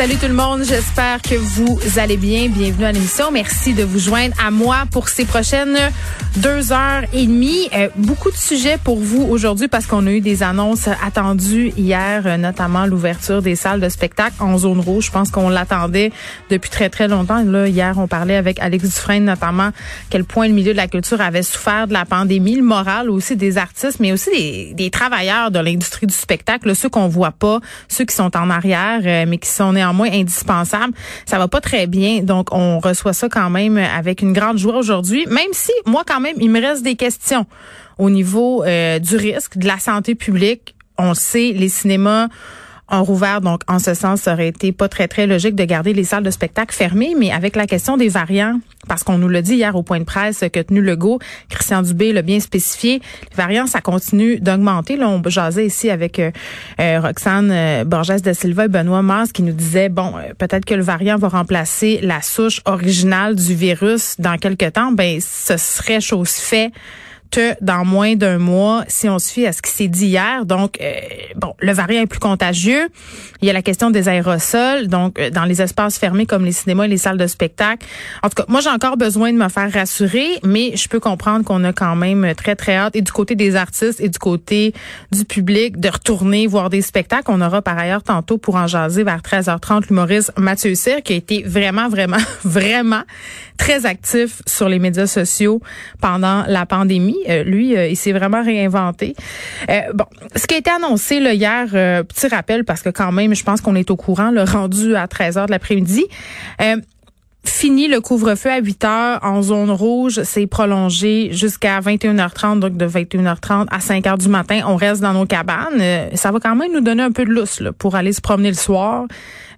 Salut tout le monde, j'espère que vous allez bien. Bienvenue à l'émission. Merci de vous joindre à moi pour ces prochaines deux heures et demie. Euh, beaucoup de sujets pour vous aujourd'hui parce qu'on a eu des annonces attendues hier, notamment l'ouverture des salles de spectacle en zone rouge. Je pense qu'on l'attendait depuis très très longtemps. Là, hier, on parlait avec Alex Dufresne notamment quel point le milieu de la culture avait souffert de la pandémie, le moral aussi des artistes, mais aussi des, des travailleurs de l'industrie du spectacle, ceux qu'on voit pas, ceux qui sont en arrière, euh, mais qui sont néanmoins moins indispensable. Ça va pas très bien, donc on reçoit ça quand même avec une grande joie aujourd'hui, même si moi quand même il me reste des questions au niveau euh, du risque, de la santé publique. On sait, les cinémas ont rouvert. Donc, en ce sens, ça aurait été pas très, très logique de garder les salles de spectacle fermées, mais avec la question des variants, parce qu'on nous l'a dit hier au point de presse que tenu Legault, Christian Dubé l'a bien spécifié, les variants, ça continue d'augmenter. Là, on jasait ici avec euh, euh, Roxane euh, Borges de Silva et Benoît Mars qui nous disait, bon, peut-être que le variant va remplacer la souche originale du virus dans quelques temps. Ben, ce serait chose faite que dans moins d'un mois, si on se à ce qui s'est dit hier. Donc, euh, bon, le variant est plus contagieux. Il y a la question des aérosols, donc euh, dans les espaces fermés comme les cinémas et les salles de spectacle. En tout cas, moi, j'ai encore besoin de me faire rassurer, mais je peux comprendre qu'on a quand même très, très hâte, et du côté des artistes et du côté du public, de retourner voir des spectacles. On aura par ailleurs tantôt pour en jaser vers 13h30 l'humoriste Mathieu Cyr, qui a été vraiment, vraiment, vraiment très actif sur les médias sociaux pendant la pandémie. Euh, lui, euh, il s'est vraiment réinventé. Euh, bon, ce qui a été annoncé là, hier, petit rappel parce que quand même, je pense qu'on est au courant, le rendu à 13 h de l'après-midi. Fini le couvre-feu à 8 heures en zone rouge, c'est prolongé jusqu'à 21h30, donc de 21h30 à 5 h du matin, on reste dans nos cabanes. ça va quand même nous donner un peu de lousse pour aller se promener le soir.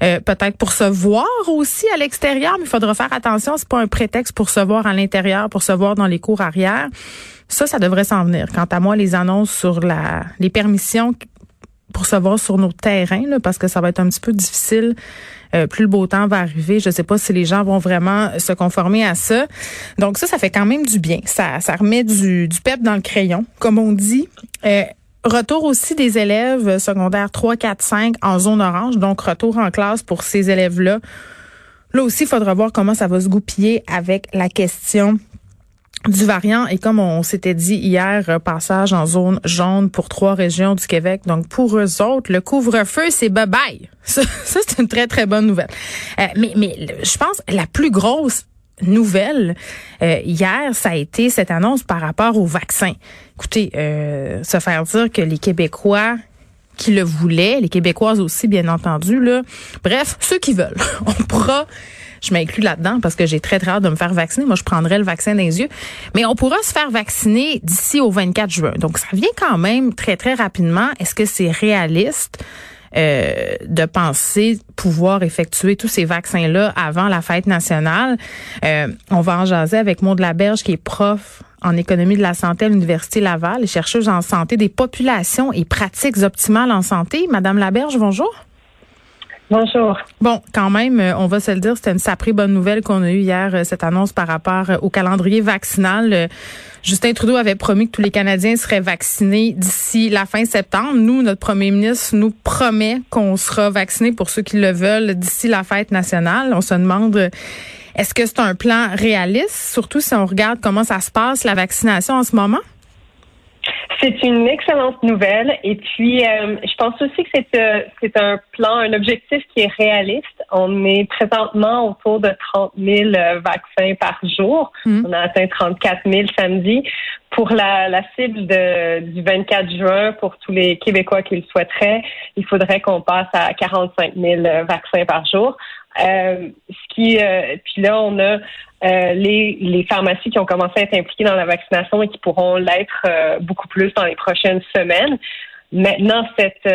Euh, peut-être pour se voir aussi à l'extérieur, mais il faudra faire attention, c'est pas un prétexte pour se voir à l'intérieur, pour se voir dans les cours arrière. Ça, ça devrait s'en venir. Quant à moi, les annonces sur la les permissions pour se voir sur nos terrains, là, parce que ça va être un petit peu difficile. Euh, plus le beau temps va arriver, je sais pas si les gens vont vraiment se conformer à ça. Donc ça, ça fait quand même du bien. Ça, ça remet du, du pep dans le crayon, comme on dit. Euh, Retour aussi des élèves secondaires 3, 4, 5 en zone orange, donc retour en classe pour ces élèves-là. Là aussi, il faudra voir comment ça va se goupiller avec la question du variant et comme on s'était dit hier, passage en zone jaune pour trois régions du Québec. Donc pour eux autres, le couvre-feu, c'est bye bye. Ça, c'est une très très bonne nouvelle. Euh, mais mais je pense la plus grosse nouvelle euh, hier, ça a été cette annonce par rapport au vaccin. Écoutez, euh, se faire dire que les Québécois qui le voulaient, les Québécoises aussi, bien entendu, là. Bref, ceux qui veulent, on pourra je m'inclus là-dedans parce que j'ai très très hâte de me faire vacciner. Moi, je prendrai le vaccin les yeux. Mais on pourra se faire vacciner d'ici au 24 juin. Donc, ça vient quand même très très rapidement. Est-ce que c'est réaliste? Euh, de penser pouvoir effectuer tous ces vaccins-là avant la fête nationale? Euh, on va en jaser avec Maud Laberge, qui est prof en économie de la santé à l'Université Laval et chercheuse en santé des populations et pratiques optimales en santé. Madame Laberge, bonjour. Bonjour. Bon, quand même, euh, on va se le dire, c'était une saprée bonne nouvelle qu'on a eue hier, euh, cette annonce par rapport euh, au calendrier vaccinal. Justin Trudeau avait promis que tous les Canadiens seraient vaccinés d'ici la fin septembre. Nous, notre premier ministre nous promet qu'on sera vaccinés pour ceux qui le veulent d'ici la fête nationale. On se demande, est-ce que c'est un plan réaliste, surtout si on regarde comment ça se passe, la vaccination en ce moment? C'est une excellente nouvelle. Et puis, euh, je pense aussi que c'est euh, c'est un plan, un objectif qui est réaliste. On est présentement autour de 30 000 euh, vaccins par jour. Hmm. On a atteint 34 000 samedi. Pour la, la cible de, du 24 juin, pour tous les Québécois qui le souhaiteraient, il faudrait qu'on passe à 45 000 vaccins par jour. Euh, ce qui, euh, puis là, on a euh, les, les pharmacies qui ont commencé à être impliquées dans la vaccination et qui pourront l'être beaucoup plus dans les prochaines semaines. Maintenant, cette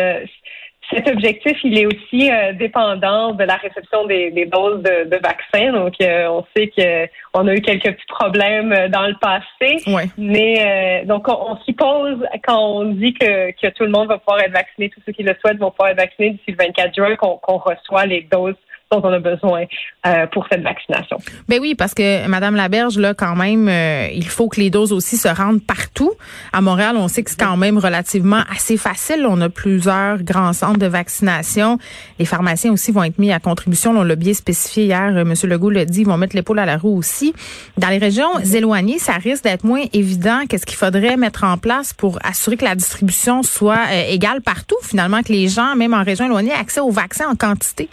cet objectif, il est aussi dépendant de la réception des, des doses de, de vaccins. Donc, on sait que on a eu quelques petits problèmes dans le passé, Ouais. mais donc on, on s'y pose quand on dit que, que tout le monde va pouvoir être vacciné, tous ceux qui le souhaitent vont pouvoir être vaccinés d'ici le 24 juin, qu'on qu'on reçoit les doses dont on a besoin euh, pour cette vaccination. Ben oui, parce que Madame Laberge, là, quand même, euh, il faut que les doses aussi se rendent partout. À Montréal, on sait que c'est quand même relativement assez facile. On a plusieurs grands centres de vaccination. Les pharmaciens aussi vont être mis à contribution. On l'a bien spécifié hier. Euh, Monsieur Legault l'a dit, ils vont mettre l'épaule à la roue aussi. Dans les régions éloignées, ça risque d'être moins évident. Qu'est-ce qu'il faudrait mettre en place pour assurer que la distribution soit euh, égale partout, finalement, que les gens, même en région éloignée, aient accès aux vaccins en quantité?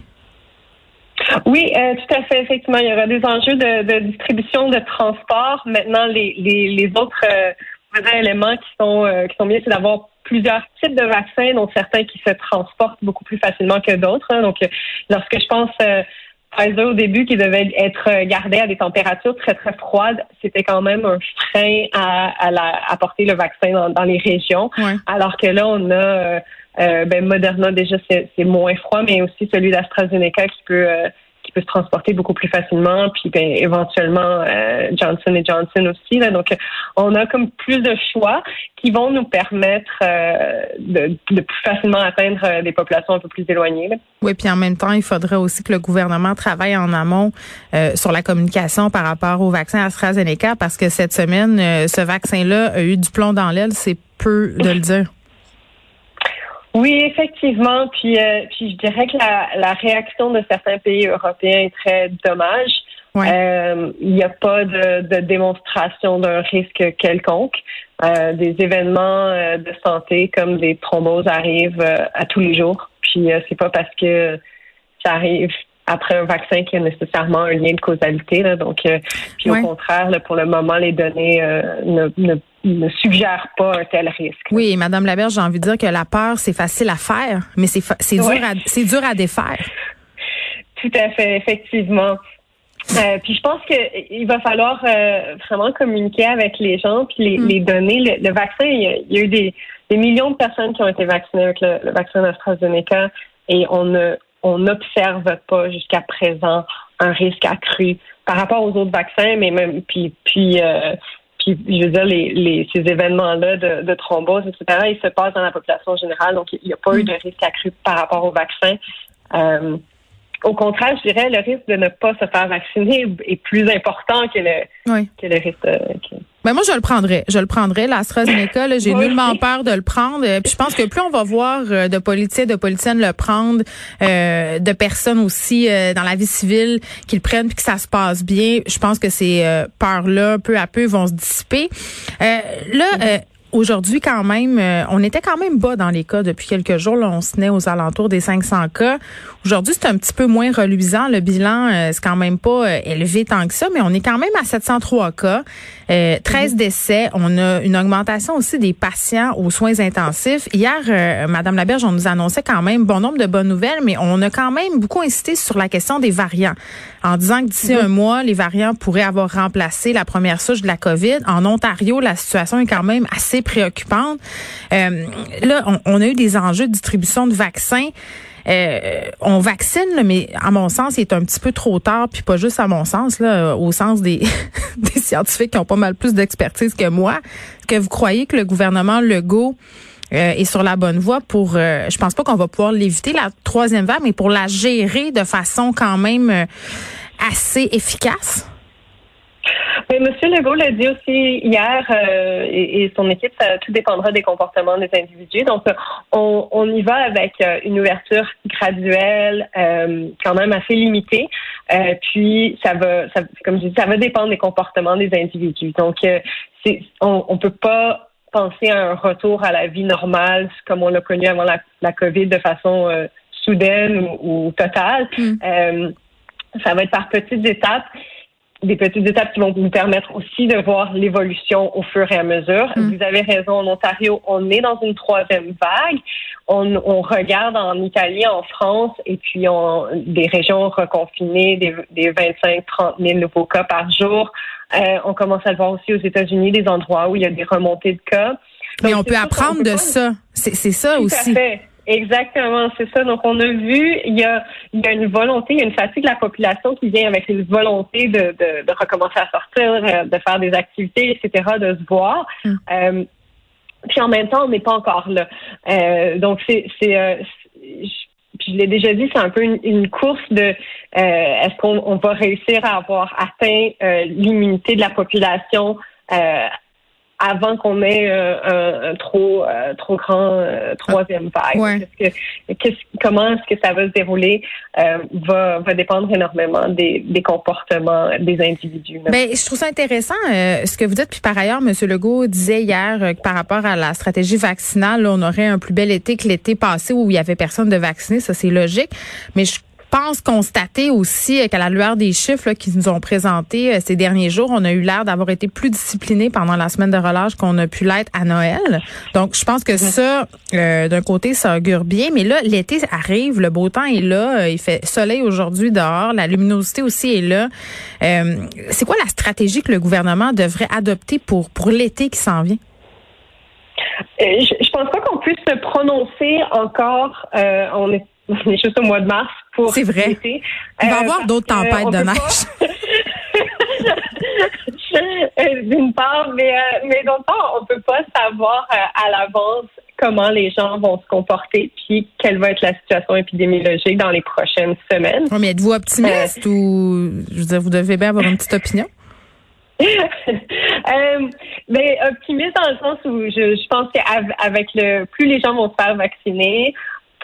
Oui, euh, tout à fait. Effectivement, il y aura des enjeux de, de distribution, de transport. Maintenant, les, les, les autres euh, éléments qui sont euh, qui sont bien, c'est d'avoir plusieurs types de vaccins, dont certains qui se transportent beaucoup plus facilement que d'autres. hein. Donc, euh, lorsque je pense euh, Pfizer au début qui devait être gardé à des températures très très froides, c'était quand même un frein à, à, la, à porter le vaccin dans, dans les régions. Ouais. Alors que là, on a euh, euh, ben Moderna déjà c'est moins froid, mais aussi celui d'AstraZeneca qui peut euh, qui peut se transporter beaucoup plus facilement, puis ben, éventuellement euh, Johnson et Johnson aussi. Là. Donc, on a comme plus de choix qui vont nous permettre euh, de, de plus facilement atteindre euh, des populations un peu plus éloignées. là. Oui, puis en même temps, il faudrait aussi que le gouvernement travaille en amont euh, sur la communication par rapport au vaccin AstraZeneca, parce que cette semaine, euh, ce vaccin-là a eu du plomb dans l'aile, c'est peu de le dire. Oui, effectivement. Puis, euh, puis je dirais que la, la réaction de certains pays européens est très dommage. Ouais. Euh, il n'y a pas de, de démonstration d'un risque quelconque. Euh, des événements euh, de santé comme des thromboses arrivent euh, à tous les jours. Puis euh, c'est pas parce que ça arrive après un vaccin qu'il y a nécessairement un lien de causalité. Là. Donc, euh, puis Ouais. au contraire, là, pour le moment, les données euh, ne, ne, ne suggèrent pas un tel risque. Oui, et Madame Laberge, j'ai envie de dire que la peur, c'est facile à faire, mais c'est fa- c'est Ouais. dur à c'est dur à défaire. Tout à fait, effectivement. Euh, puis je pense que il va falloir euh, vraiment communiquer avec les gens puis les, Mm. les donner. Le, le vaccin, il y, a, il y a eu des, des millions de personnes qui ont été vaccinées avec le, le vaccin AstraZeneca et on ne on n'observe pas jusqu'à présent un risque accru par rapport aux autres vaccins, mais même puis puis euh, puis je veux dire les, les ces événements-là de, de thrombose, etc. Ils se passent dans la population générale, donc il n'y a pas eu de risque accru par rapport au vaccin. Euh, au contraire, je dirais, le risque de ne pas se faire vacciner est plus important que le, Oui. que le risque. euh, que- Ben moi, je le prendrais. Je le prendrais. L'AstraZeneca, j'ai nullement peur de le prendre. Euh, Puis je pense que plus on va voir euh, de politiciens, de politiciennes le prendre, euh, de personnes aussi euh, dans la vie civile qui le prennent puis que ça se passe bien, je pense que ces euh, peurs-là, peu à peu, vont se dissiper. Euh, là, euh, Aujourd'hui, quand même, euh, on était quand même bas dans les cas depuis quelques jours. Là, on se tenait aux alentours des 500 cas. Aujourd'hui, c'est un petit peu moins reluisant. Le bilan, euh, c'est quand même pas euh, élevé tant que ça, mais on est quand même à 703 cas, euh, 13 décès. On a une augmentation aussi des patients aux soins intensifs. Hier, euh, Madame Laberge, on nous annonçait quand même bon nombre de bonnes nouvelles, mais on a quand même beaucoup insisté sur la question des variants, en disant que d'ici un mois, les variants pourraient avoir remplacé la première souche de la COVID. En Ontario, la situation est quand même assez préoccupante. Euh, là, on, a eu des enjeux de distribution de vaccins. Euh, on vaccine, mais à mon sens, il est un petit peu trop tard, puis pas juste à mon sens, là, au sens des, scientifiques qui ont pas mal plus d'expertise que moi. Que vous croyez que le gouvernement Legault euh, est sur la bonne voie pour, euh, je pense pas qu'on va pouvoir l'éviter la troisième vague, mais pour la gérer de façon quand même euh, assez efficace? Mais Monsieur Legault l'a dit aussi hier, euh, et, et son équipe, ça, tout dépendra des comportements des individus. Donc, on, on y va avec euh, une ouverture graduelle, euh, quand même assez limitée. Euh, puis, ça va, ça, comme je dis, ça va dépendre des comportements des individus. Donc, euh, c'est, on, on peut pas penser à un retour à la vie normale comme on l'a connu avant la, la COVID de façon euh, soudaine ou, totale. Mm. ça va être par petites étapes des petites étapes qui vont nous permettre aussi de voir l'évolution au fur et à mesure. Mm. Vous avez raison, en Ontario, on est dans une troisième vague. On, on regarde en Italie, en France, et puis on, des régions reconfinées, des, des 25-30 000 nouveaux cas par jour. Euh, on commence à le voir aussi aux États-Unis, des endroits où il y a des remontées de cas. Mais on peut apprendre de ça. C'est ça aussi. fait. Exactement, c'est ça. Donc, on a vu, il y a, il y a une volonté, il y a une fatigue de la population qui vient avec une volonté de, de, de recommencer à sortir, euh, de faire des activités, etc., de se voir. Mm. Euh, puis en même temps, on n'est pas encore là. Euh, donc, c'est, c'est, euh, je l'ai déjà dit, c'est un peu une, une course de euh, est-ce qu'on on va réussir à avoir atteint l'immunité de la population avant qu'on ait euh, un, trop euh, trop grand euh, troisième vague. comment est-ce que ça va se dérouler va, va dépendre énormément des, des comportements des individus. Ben, je trouve ça intéressant ce que vous dites. Puis par ailleurs, M. Legault disait hier que par rapport à la stratégie vaccinale, on aurait un plus bel été que l'été passé où il y avait personne de vacciné. Ça, c'est logique. Mais je pense constater aussi qu'à la lueur des chiffres qu'ils nous ont présentés euh, ces derniers jours, on a eu l'air d'avoir été plus discipliné pendant la semaine de relâche qu'on a pu l'être à Noël. Donc, je pense que ça, euh, d'un côté, ça augure bien. Mais là, l'été arrive, le beau temps est là, euh, il fait soleil aujourd'hui dehors, la luminosité aussi est là. c'est quoi la stratégie que le gouvernement devrait adopter pour pour l'été qui s'en vient? Je, je pense pas qu'on puisse se prononcer encore. on est on est juste au mois de mars pour C'est vrai. Il va y avoir euh, d'autres tempêtes de neige. Euh, d'une part, mais, euh, mais d'autre part, on peut pas savoir à l'avance comment les gens vont se comporter, puis quelle va être la situation épidémiologique dans les prochaines semaines. mais êtes-vous optimiste ou je veux dire, vous devez bien avoir une petite opinion? euh, ben, optimiste dans le sens où je, je pense qu'avec le plus les gens vont se faire vacciner,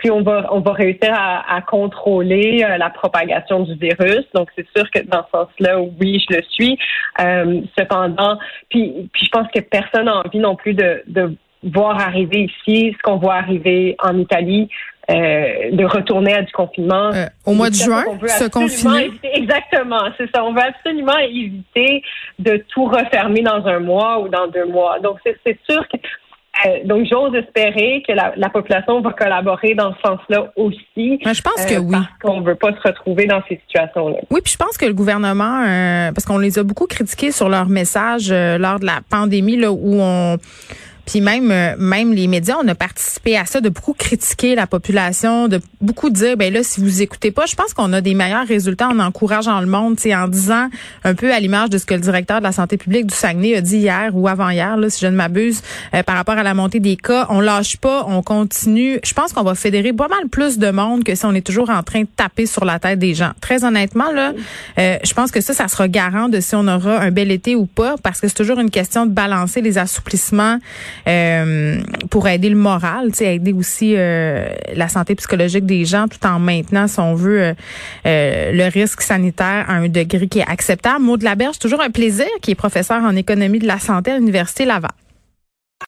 puis on va on va réussir à, contrôler euh, la propagation du virus. Donc c'est sûr que dans ce sens-là, oui, je le suis. Euh, cependant, puis puis je pense que personne n'a envie non plus de, de voir arriver ici ce qu'on voit arriver en Italie. Euh, de retourner à du confinement. au mois de juin, se confiner. Exactement, c'est ça. On veut absolument éviter de tout refermer dans un mois ou dans deux mois. Donc, c'est sûr que euh, donc, j'ose espérer que la, population va collaborer dans ce sens-là aussi. je pense que euh, oui. Parce qu'on veut pas se retrouver dans ces situations-là. Oui, puis je pense que le gouvernement, euh, parce qu'on les a beaucoup critiqués sur leur message lors de la pandémie, là, où on puis même, euh, même les médias, on a participé à ça, de beaucoup critiquer la population, de beaucoup dire, ben là, si vous écoutez pas, je pense qu'on a des meilleurs résultats en encourageant le monde, en disant un peu à l'image de ce que le directeur de la santé publique du Saguenay a dit hier ou avant-hier, là, si je ne m'abuse, euh, par rapport à la montée des cas. On lâche pas, on continue. Je pense qu'on va fédérer pas mal plus de monde que si on est toujours en train de taper sur la tête des gens. Très honnêtement, là, euh, je pense que ça, ça sera garant de si on aura un bel été ou pas, parce que c'est toujours une question de balancer les assouplissements euh, pour aider le moral, aider aussi euh, la santé psychologique des gens tout en maintenant, si on veut, euh, le risque sanitaire à un degré qui est acceptable. Maud Laberge, toujours un plaisir, qui est professeur en économie de la santé à l'Université Laval.